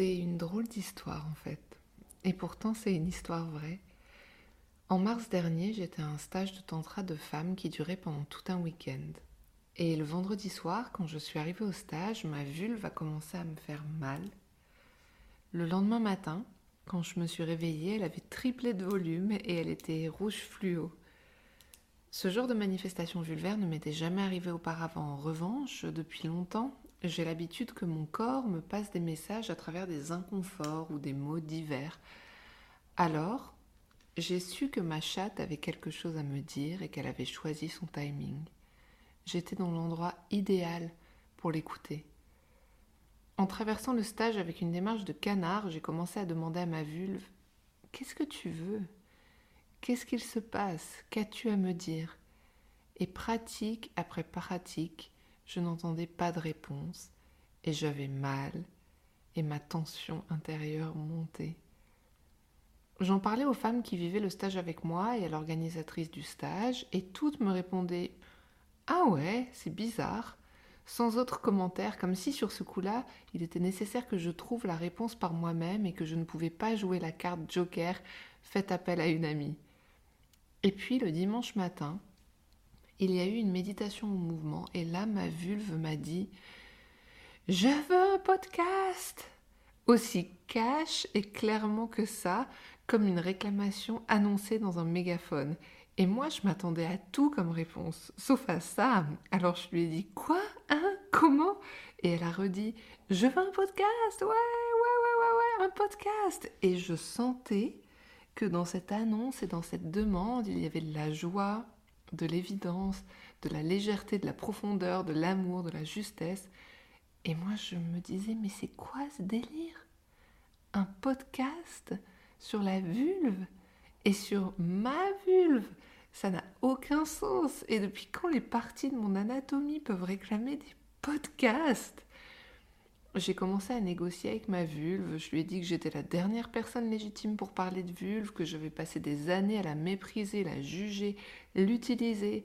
C'est une drôle d'histoire en fait. Et pourtant c'est une histoire vraie. En mars dernier, j'étais à un stage de tantra de femmes qui durait pendant tout un week-end. Et le vendredi soir, quand je suis arrivée au stage, ma vulve a commencé à me faire mal. Le lendemain matin, quand je me suis réveillée, elle avait triplé de volume et elle était rouge fluo. Ce genre de manifestation vulvaire ne m'était jamais arrivé auparavant. En revanche, depuis longtemps, j'ai l'habitude que mon corps me passe des messages à travers des inconforts ou des mots divers. Alors, j'ai su que ma chatte avait quelque chose à me dire et qu'elle avait choisi son timing. J'étais dans l'endroit idéal pour l'écouter. En traversant le stage avec une démarche de canard, j'ai commencé à demander à ma vulve Qu'est-ce que tu veux? Qu'est-ce qu'il se passe? Qu'as-tu à me dire? Et pratique après pratique, je n'entendais pas de réponse et j'avais mal et ma tension intérieure montait. J'en parlais aux femmes qui vivaient le stage avec moi et à l'organisatrice du stage et toutes me répondaient Ah ouais, c'est bizarre sans autre commentaire, comme si sur ce coup-là, il était nécessaire que je trouve la réponse par moi-même et que je ne pouvais pas jouer la carte joker, faites appel à une amie. Et puis le dimanche matin, il y a eu une méditation au mouvement et là ma vulve m'a dit Je veux un podcast Aussi cash et clairement que ça, comme une réclamation annoncée dans un mégaphone. Et moi, je m'attendais à tout comme réponse, sauf à ça. Alors je lui ai dit Quoi Hein Comment? Et elle a redit Je veux un podcast Ouais, ouais, ouais, ouais, ouais, un podcast Et je sentais que dans cette annonce et dans cette demande, il y avait de la joie, de l'évidence, de la légèreté, de la profondeur, de l'amour, de la justesse. Et moi, je me disais, mais c'est quoi ce délire? Un podcast sur la vulve? Et sur ma vulve? Ça n'a aucun sens. Et depuis quand les parties de mon anatomie peuvent réclamer des podcasts? J'ai commencé à négocier avec ma vulve. Je lui ai dit que j'étais la dernière personne légitime pour parler de vulve, que je vais passer des années à la mépriser, la juger, l'utiliser,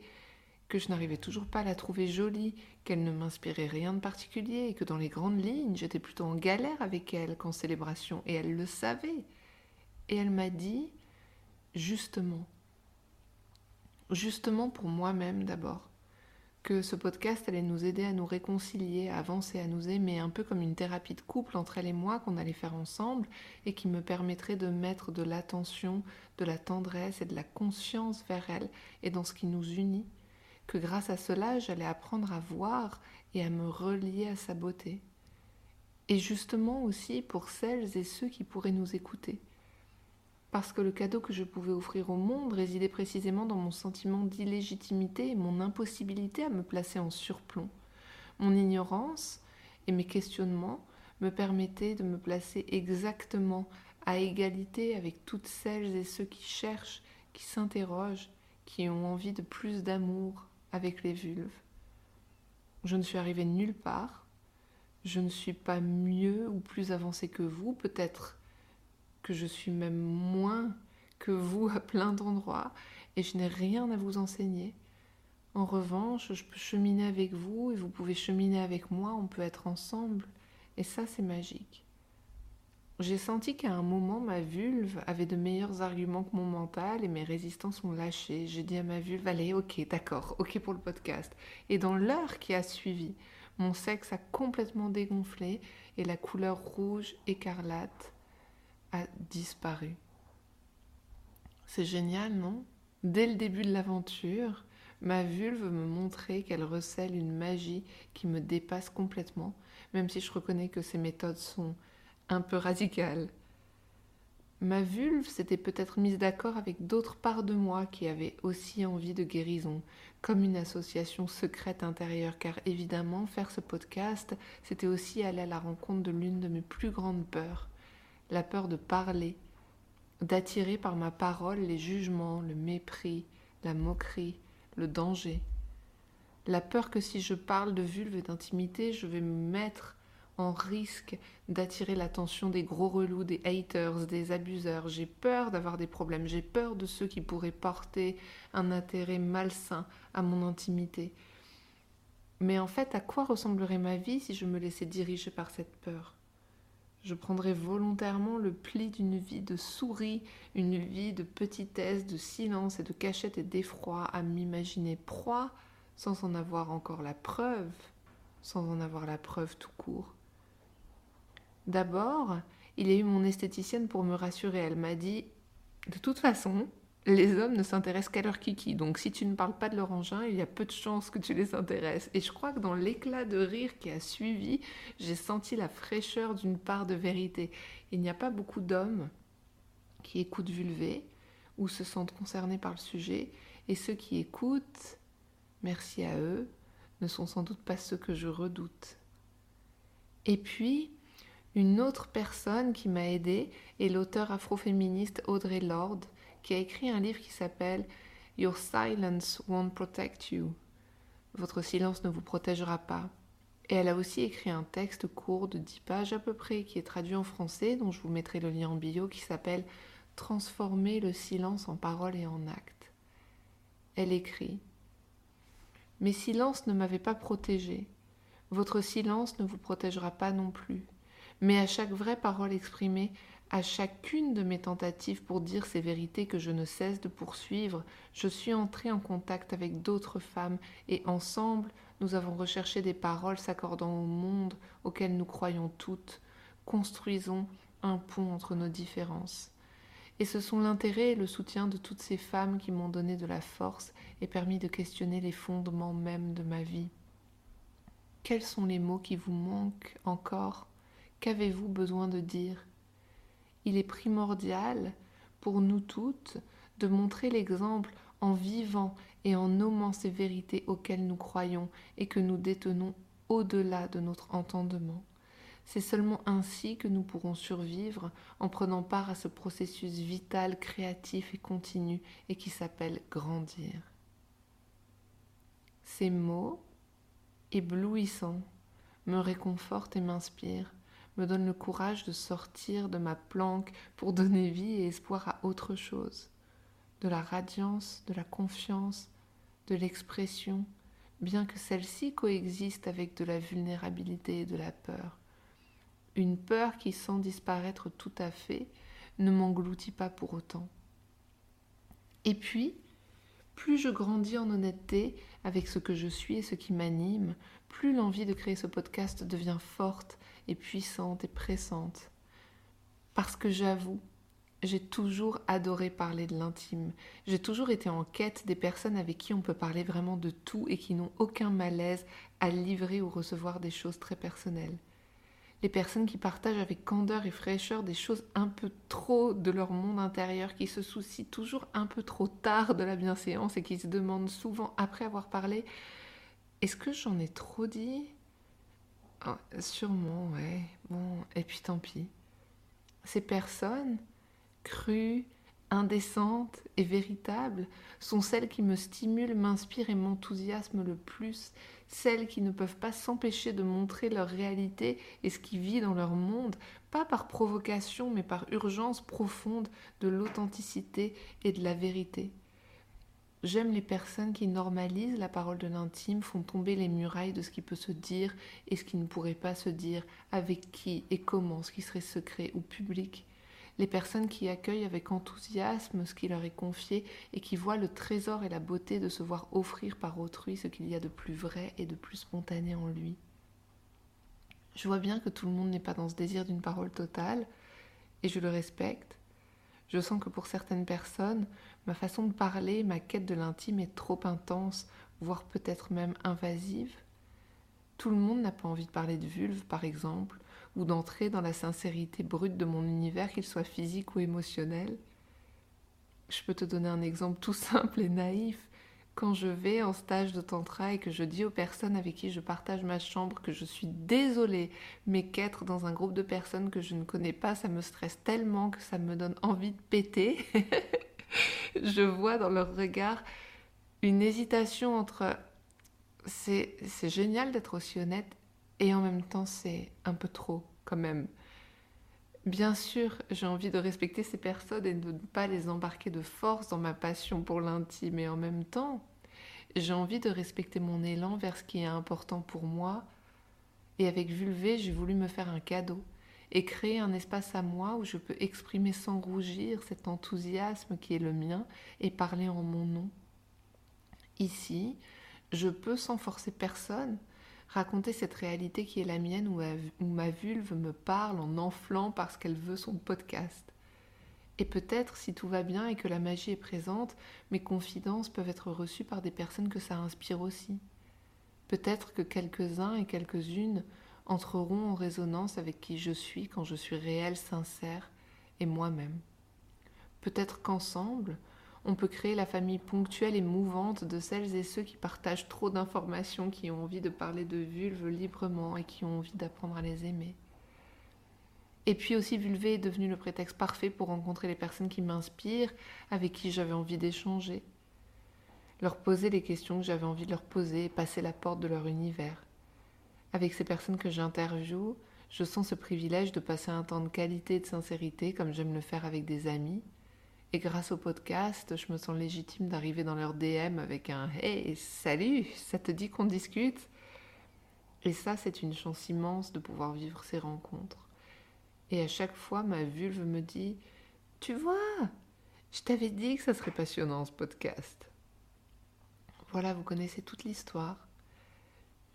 que je n'arrivais toujours pas à la trouver jolie, qu'elle ne m'inspirait rien de particulier et que dans les grandes lignes, j'étais plutôt en galère avec elle qu'en célébration. Et elle le savait. Et elle m'a dit, justement, justement pour moi-même d'abord, que ce podcast allait nous aider à nous réconcilier, à avancer, à nous aimer, un peu comme une thérapie de couple entre elle et moi qu'on allait faire ensemble et qui me permettrait de mettre de l'attention, de la tendresse et de la conscience vers elle et dans ce qui nous unit, que grâce à cela j'allais apprendre à voir et à me relier à sa beauté. Et justement aussi pour celles et ceux qui pourraient nous écouter parce que le cadeau que je pouvais offrir au monde résidait précisément dans mon sentiment d'illégitimité et mon impossibilité à me placer en surplomb. Mon ignorance et mes questionnements me permettaient de me placer exactement à égalité avec toutes celles et ceux qui cherchent, qui s'interrogent, qui ont envie de plus d'amour avec les vulves. Je ne suis arrivée nulle part, je ne suis pas mieux ou plus avancée que vous, peut-être que je suis même moins que vous à plein d'endroits et je n'ai rien à vous enseigner. En revanche, je peux cheminer avec vous et vous pouvez cheminer avec moi, on peut être ensemble et ça c'est magique. J'ai senti qu'à un moment ma vulve avait de meilleurs arguments que mon mental et mes résistances ont lâché. J'ai dit à ma vulve allez, ok, d'accord, ok pour le podcast. Et dans l'heure qui a suivi, mon sexe a complètement dégonflé et la couleur rouge écarlate disparu. C'est génial, non? Dès le début de l'aventure, ma vulve me montrait qu'elle recèle une magie qui me dépasse complètement, même si je reconnais que ces méthodes sont un peu radicales. Ma vulve s'était peut-être mise d'accord avec d'autres parts de moi qui avaient aussi envie de guérison, comme une association secrète intérieure, car évidemment, faire ce podcast, c'était aussi aller à la rencontre de l'une de mes plus grandes peurs, la peur de parler, d'attirer par ma parole les jugements, le mépris, la moquerie, le danger. La peur que si je parle de vulve et d'intimité, je vais me mettre en risque d'attirer l'attention des gros relous, des haters, des abuseurs. J'ai peur d'avoir des problèmes, j'ai peur de ceux qui pourraient porter un intérêt malsain à mon intimité. Mais en fait, à quoi ressemblerait ma vie si je me laissais diriger par cette peur? Je prendrais volontairement le pli d'une vie de souris, une vie de petitesse, de silence et de cachette et d'effroi, à m'imaginer proie sans en avoir encore la preuve, sans en avoir la preuve tout court. D'abord, il y a eu mon esthéticienne pour me rassurer. Elle m'a dit De toute façon, les hommes ne s'intéressent qu'à leur kiki. Donc si tu ne parles pas de leur engin, il y a peu de chances que tu les intéresses. Et je crois que dans l'éclat de rire qui a suivi, j'ai senti la fraîcheur d'une part de vérité. Il n'y a pas beaucoup d'hommes qui écoutent Vulvé ou se sentent concernés par le sujet. Et ceux qui écoutent, merci à eux, ne sont sans doute pas ceux que je redoute. Et puis, une autre personne qui m'a aidée est l'auteur afroféministe Audrey Lorde, qui a écrit un livre qui s'appelle Your Silence Won't Protect You. Votre silence ne vous protégera pas. Et elle a aussi écrit un texte court de 10 pages à peu près, qui est traduit en français, dont je vous mettrai le lien en bio, qui s'appelle Transformer le silence en parole et en acte. Elle écrit Mes silences ne m'avaient pas protégée. Votre silence ne vous protégera pas non plus. Mais à chaque vraie parole exprimée, à chacune de mes tentatives pour dire ces vérités que je ne cesse de poursuivre, je suis entrée en contact avec d'autres femmes et ensemble, nous avons recherché des paroles s'accordant au monde auquel nous croyons toutes. Construisons un pont entre nos différences. Et ce sont l'intérêt et le soutien de toutes ces femmes qui m'ont donné de la force et permis de questionner les fondements mêmes de ma vie. Quels sont les mots qui vous manquent encore? Qu'avez-vous besoin de dire? Il est primordial pour nous toutes de montrer l'exemple en vivant et en nommant ces vérités auxquelles nous croyons et que nous détenons au-delà de notre entendement. C'est seulement ainsi que nous pourrons survivre en prenant part à ce processus vital, créatif et continu et qui s'appelle grandir. Ces mots, éblouissants, me réconfortent et m'inspirent me donne le courage de sortir de ma planque pour donner vie et espoir à autre chose, de la radiance, de la confiance, de l'expression, bien que celle-ci coexiste avec de la vulnérabilité et de la peur. Une peur qui, sans disparaître tout à fait, ne m'engloutit pas pour autant. Et puis, plus je grandis en honnêteté avec ce que je suis et ce qui m'anime, plus l'envie de créer ce podcast devient forte et puissante et pressante. Parce que j'avoue, j'ai toujours adoré parler de l'intime. J'ai toujours été en quête des personnes avec qui on peut parler vraiment de tout et qui n'ont aucun malaise à livrer ou recevoir des choses très personnelles. Les personnes qui partagent avec candeur et fraîcheur des choses un peu trop de leur monde intérieur, qui se soucient toujours un peu trop tard de la bienséance et qui se demandent souvent après avoir parlé Est-ce que j'en ai trop dit? Ah, sûrement, ouais. Bon, et puis tant pis. Ces personnes, crues, indécentes et véritables, sont celles qui me stimulent, m'inspirent et m'enthousiasment le plus, celles qui ne peuvent pas s'empêcher de montrer leur réalité et ce qui vit dans leur monde, pas par provocation, mais par urgence profonde de l'authenticité et de la vérité. J'aime les personnes qui normalisent la parole de l'intime, font tomber les murailles de ce qui peut se dire et ce qui ne pourrait pas se dire, avec qui et comment, ce qui serait secret ou public. Les personnes qui accueillent avec enthousiasme ce qui leur est confié et qui voient le trésor et la beauté de se voir offrir par autrui ce qu'il y a de plus vrai et de plus spontané en lui. Je vois bien que tout le monde n'est pas dans ce désir d'une parole totale, et je le respecte, je sens que pour certaines personnes, ma façon de parler, ma quête de l'intime est trop intense, voire peut-être même invasive. Tout le monde n'a pas envie de parler de vulve, par exemple, ou d'entrer dans la sincérité brute de mon univers, qu'il soit physique ou émotionnel. Je peux te donner un exemple tout simple et naïf. Quand je vais en stage de tantra et que je dis aux personnes avec qui je partage ma chambre que je suis désolée, mais qu'être dans un groupe de personnes que je ne connais pas, ça me stresse tellement que ça me donne envie de péter. je vois dans leur regard une hésitation entre c'est génial d'être aussi honnête et en même temps c'est un peu trop quand même. Bien sûr, j'ai envie de respecter ces personnes et de ne pas les embarquer de force dans ma passion pour l'intime. Et en même temps, j'ai envie de respecter mon élan vers ce qui est important pour moi. Et avec Vulvé, j'ai voulu me faire un cadeau et créer un espace à moi où je peux exprimer sans rougir cet enthousiasme qui est le mien et parler en mon nom. Ici, je peux, sans forcer personne, raconter cette réalité qui est la mienne où ma, vulve me parle en enflant parce qu'elle veut son podcast. Et peut-être, si tout va bien et que la magie est présente, mes confidences peuvent être reçues par des personnes que ça inspire aussi. Peut-être que quelques-uns et quelques-unes entreront en résonance avec qui je suis quand je suis réelle, sincère et moi-même. Peut-être qu'ensemble, on peut créer la famille ponctuelle et mouvante de celles et ceux qui partagent trop d'informations, qui ont envie de parler de vulve librement et qui ont envie d'apprendre à les aimer. Et puis aussi, Vulvé est devenu le prétexte parfait pour rencontrer les personnes qui m'inspirent, avec qui j'avais envie d'échanger. Leur poser les questions que j'avais envie de leur poser et passer la porte de leur univers. Avec ces personnes que j'interviewe, je sens ce privilège de passer un temps de qualité et de sincérité comme j'aime le faire avec des amis, et grâce au podcast, je me sens légitime d'arriver dans leur DM avec un Hey, salut, ça te dit qu'on discute? Et ça, c'est une chance immense de pouvoir vivre ces rencontres. Et à chaque fois, ma vulve me dit Tu vois, je t'avais dit que ça serait passionnant ce podcast. Voilà, vous connaissez toute l'histoire.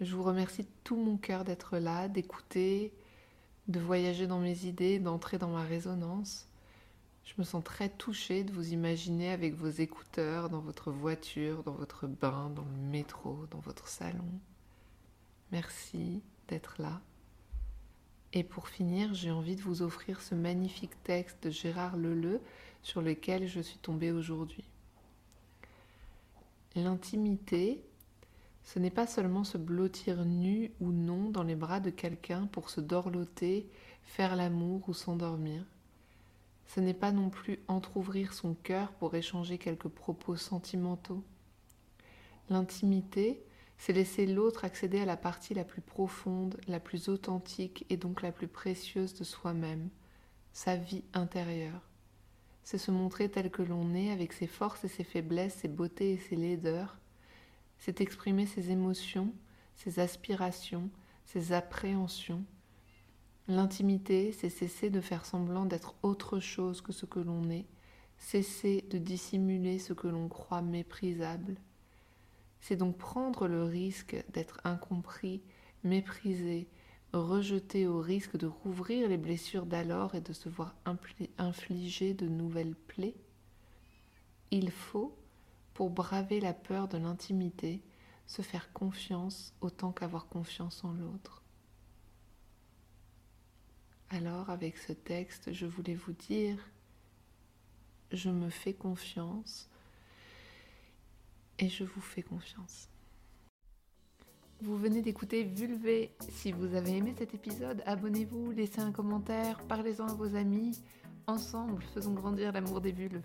Je vous remercie de tout mon cœur d'être là, d'écouter, de voyager dans mes idées, d'entrer dans ma résonance. Je me sens très touchée de vous imaginer avec vos écouteurs dans votre voiture, dans votre bain, dans le métro, dans votre salon. Merci d'être là. Et pour finir, j'ai envie de vous offrir ce magnifique texte de Gérard Leleu sur lequel je suis tombée aujourd'hui. L'intimité, ce n'est pas seulement se blottir nu ou non dans les bras de quelqu'un pour se dorloter, faire l'amour ou s'endormir. Ce n'est pas non plus entr'ouvrir son cœur pour échanger quelques propos sentimentaux. L'intimité, c'est laisser l'autre accéder à la partie la plus profonde, la plus authentique et donc la plus précieuse de soi-même, sa vie intérieure. C'est se montrer tel que l'on est avec ses forces et ses faiblesses, ses beautés et ses laideurs. C'est exprimer ses émotions, ses aspirations, ses appréhensions, L'intimité, c'est cesser de faire semblant d'être autre chose que ce que l'on est, cesser de dissimuler ce que l'on croit méprisable. C'est donc prendre le risque d'être incompris, méprisé, rejeté au risque de rouvrir les blessures d'alors et de se voir infliger de nouvelles plaies. Il faut, pour braver la peur de l'intimité, se faire confiance autant qu'avoir confiance en l'autre. Alors avec ce texte, je voulais vous dire, je me fais confiance et je vous fais confiance. Vous venez d'écouter Vulvé. Si vous avez aimé cet épisode, abonnez-vous, laissez un commentaire, parlez-en à vos amis. Ensemble, faisons grandir l'amour des vulves.